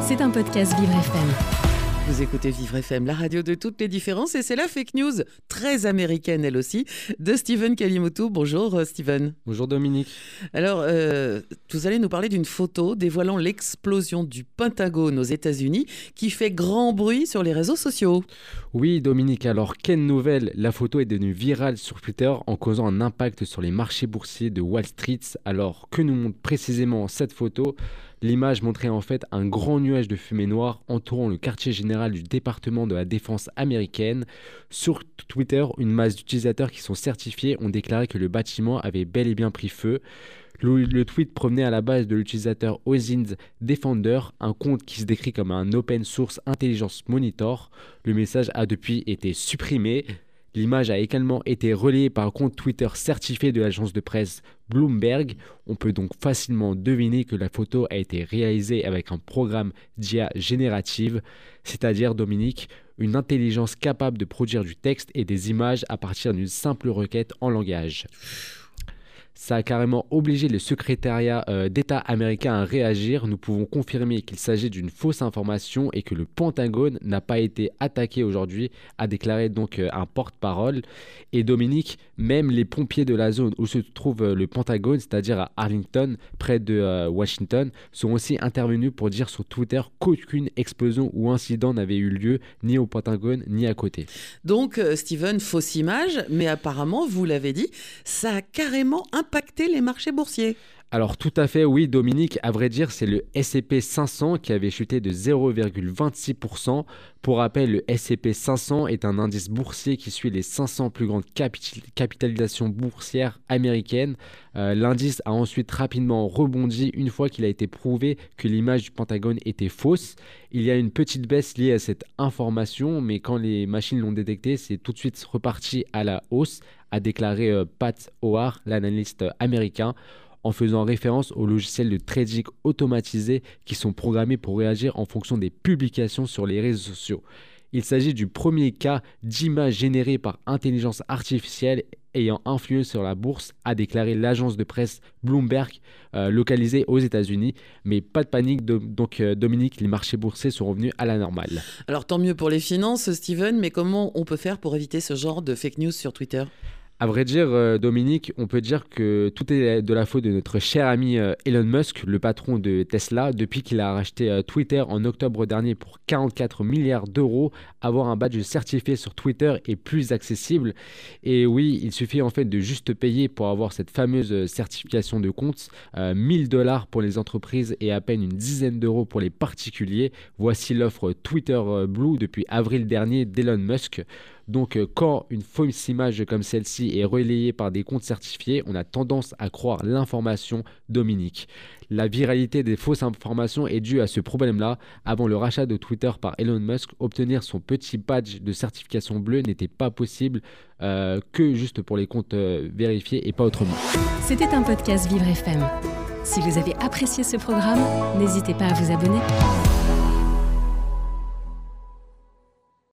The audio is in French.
C'est un podcast Vivre FM. Vous écoutez Vivre FM, la radio de toutes les différences, et c'est la fake news, très américaine elle aussi, de Steven Kalimoto. Bonjour euh, Steven. Bonjour Dominique. Alors, euh, vous allez nous parler d'une photo dévoilant l'explosion du Pentagone aux États-Unis qui fait grand bruit sur les réseaux sociaux. Oui Dominique, alors quelle nouvelle? La photo est devenue virale sur Twitter en causant un impact sur les marchés boursiers de Wall Street. Alors que nous montre précisément cette photo? L'image montrait en fait un grand nuage de fumée noire entourant le quartier général du département de la défense américaine. Sur Twitter, une masse d'utilisateurs qui sont certifiés ont déclaré que le bâtiment avait bel et bien pris feu. Le, tweet provenait à la base de l'utilisateur Ozins Defender, un compte qui se décrit comme un open source intelligence monitor. Le message a depuis été supprimé. L'image a également été relayée par un compte Twitter certifié de l'agence de presse Bloomberg. On peut donc facilement deviner que la photo a été réalisée avec un programme d'IA générative, c'est-à-dire Dominique, une intelligence capable de produire du texte et des images à partir d'une simple requête en langage. Ça a carrément obligé le secrétariat euh, d'État américain à réagir. Nous pouvons confirmer qu'il s'agit d'une fausse information et que le Pentagone n'a pas été attaqué aujourd'hui, a déclaré donc euh, un porte-parole. Et Dominique, même les pompiers de la zone où se trouve euh, le Pentagone, c'est-à-dire à Arlington, près de Washington, sont aussi intervenus pour dire sur Twitter qu'aucune explosion ou incident n'avait eu lieu ni au Pentagone ni à côté. Donc, Steven, fausse image, mais apparemment, vous l'avez dit, ça a carrément impacter les marchés boursiers alors tout à fait, oui Dominique, à vrai dire c'est le S&P 500 qui avait chuté de 0,26%. Pour rappel, le S&P 500 est un indice boursier qui suit les 500 plus grandes capitalisations boursières américaines. Euh, l'indice a ensuite rapidement rebondi une fois qu'il a été prouvé que l'image du Pentagone était fausse. Il y a une petite baisse liée à cette information, mais quand les machines l'ont détecté, c'est tout de suite reparti à la hausse, a déclaré euh, Pat Howard, l'analyste américain en faisant référence aux logiciels de trading automatisés qui sont programmés pour réagir en fonction des publications sur les réseaux sociaux. Il s'agit du premier cas d'image générée par intelligence artificielle ayant influé sur la bourse, a déclaré l'agence de presse Bloomberg euh, localisée aux États-Unis. Mais pas de panique, donc euh, Dominique, les marchés boursiers sont revenus à la normale. Alors tant mieux pour les finances, Steven, mais comment on peut faire pour éviter ce genre de fake news sur Twitter? À vrai dire, euh, Dominique, on peut dire que tout est de la faute de notre cher ami euh, Elon Musk, le patron de Tesla, depuis qu'il a racheté euh, Twitter en octobre dernier pour 44 milliards d'euros. Avoir un badge certifié sur Twitter est plus accessible. Et oui, il suffit en fait de juste payer pour avoir cette fameuse certification de compte. 1000 dollars pour les entreprises et à peine une dizaine d'euros pour les particuliers. Voici l'offre Twitter Blue depuis avril dernier d'Elon Musk. Donc euh, quand une fausse image comme celle-ci est relayée par des comptes certifiés, on a tendance à croire l'information Dominique. La viralité des fausses informations est due à ce problème-là. Avant le rachat de Twitter par Elon Musk, obtenir son petit badge de certification bleue n'était pas possible euh, que juste pour les comptes euh, vérifiés et pas autrement. C'était un podcast Vivre FM. Si vous avez apprécié ce programme, n'hésitez pas à vous abonner.